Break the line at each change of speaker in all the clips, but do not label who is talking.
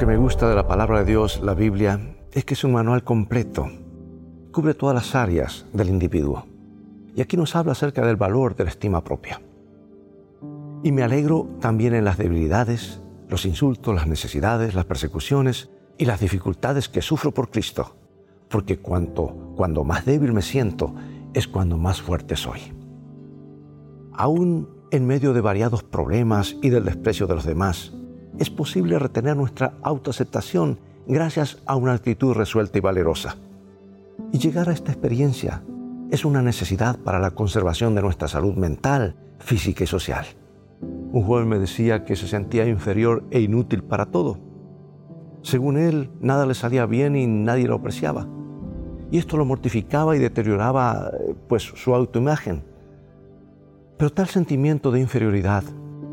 que me gusta de la palabra de Dios, la Biblia, es que es un manual completo. Cubre todas las áreas del individuo. Y aquí nos habla acerca del valor de la estima propia. Y me alegro también en las debilidades, los insultos, las necesidades, las persecuciones y las dificultades que sufro por Cristo. Porque cuanto, cuando más débil me siento, es cuando más fuerte soy. Aún en medio de variados problemas y del desprecio de los demás, es posible retener nuestra autoaceptación gracias a una actitud resuelta y valerosa. Y llegar a esta experiencia es una necesidad para la conservación de nuestra salud mental, física y social. Un joven me decía que se sentía inferior e inútil para todo. Según él, nada le salía bien y nadie lo apreciaba. Y esto lo mortificaba y deterioraba pues su autoimagen. Pero tal sentimiento de inferioridad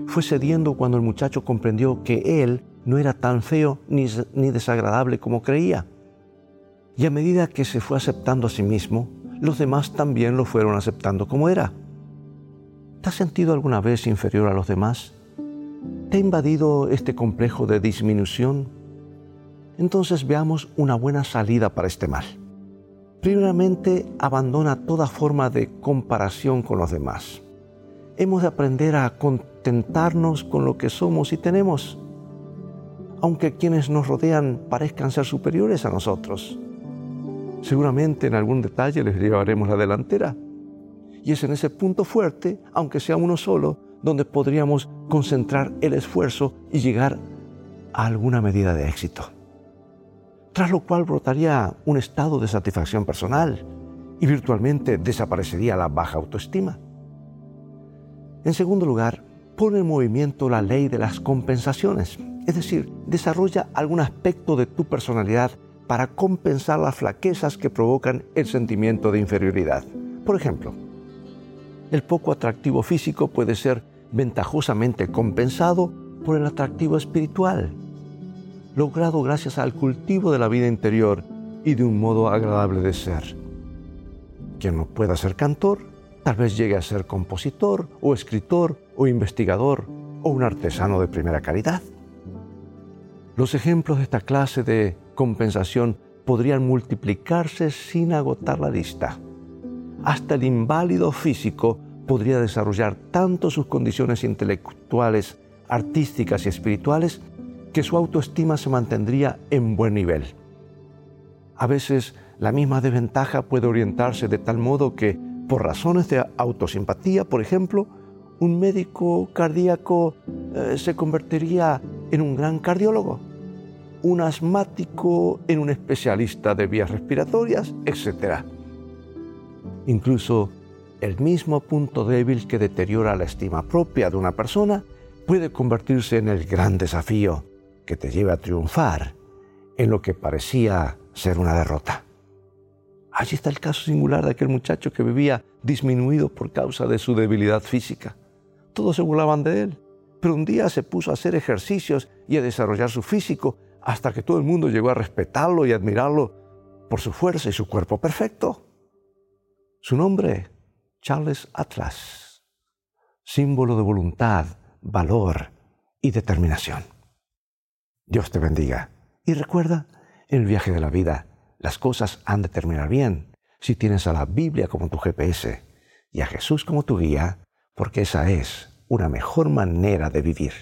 fue cediendo cuando el muchacho comprendió que él no era tan feo ni, ni desagradable como creía. Y a medida que se fue aceptando a sí mismo, los demás también lo fueron aceptando como era. ¿Te has sentido alguna vez inferior a los demás? ¿Te ha invadido este complejo de disminución? Entonces veamos una buena salida para este mal. Primeramente, abandona toda forma de comparación con los demás. Hemos de aprender a contentarnos con lo que somos y tenemos aunque quienes nos rodean parezcan ser superiores a nosotros. Seguramente en algún detalle les llevaremos la delantera. Y es en ese punto fuerte, aunque sea uno solo, donde podríamos concentrar el esfuerzo y llegar a alguna medida de éxito. Tras lo cual brotaría un estado de satisfacción personal y virtualmente desaparecería la baja autoestima. En segundo lugar, pone en movimiento la ley de las compensaciones es decir, desarrolla algún aspecto de tu personalidad para compensar las flaquezas que provocan el sentimiento de inferioridad. Por ejemplo, el poco atractivo físico puede ser ventajosamente compensado por el atractivo espiritual, logrado gracias al cultivo de la vida interior y de un modo agradable de ser. Quien no pueda ser cantor, tal vez llegue a ser compositor o escritor o investigador o un artesano de primera calidad. Los ejemplos de esta clase de compensación podrían multiplicarse sin agotar la lista. Hasta el inválido físico podría desarrollar tanto sus condiciones intelectuales, artísticas y espirituales que su autoestima se mantendría en buen nivel. A veces la misma desventaja puede orientarse de tal modo que, por razones de autosimpatía, por ejemplo, un médico cardíaco eh, se convertiría en un gran cardiólogo, un asmático en un especialista de vías respiratorias, etc. Incluso el mismo punto débil que deteriora la estima propia de una persona puede convertirse en el gran desafío que te lleva a triunfar en lo que parecía ser una derrota. Allí está el caso singular de aquel muchacho que vivía disminuido por causa de su debilidad física. Todos se burlaban de él, pero un día se puso a hacer ejercicios y a desarrollar su físico hasta que todo el mundo llegó a respetarlo y admirarlo por su fuerza y su cuerpo perfecto. Su nombre, Charles Atlas, símbolo de voluntad, valor y determinación. Dios te bendiga y recuerda, el viaje de la vida, las cosas han de terminar bien si tienes a la Biblia como tu GPS y a Jesús como tu guía, porque esa es una mejor manera de vivir.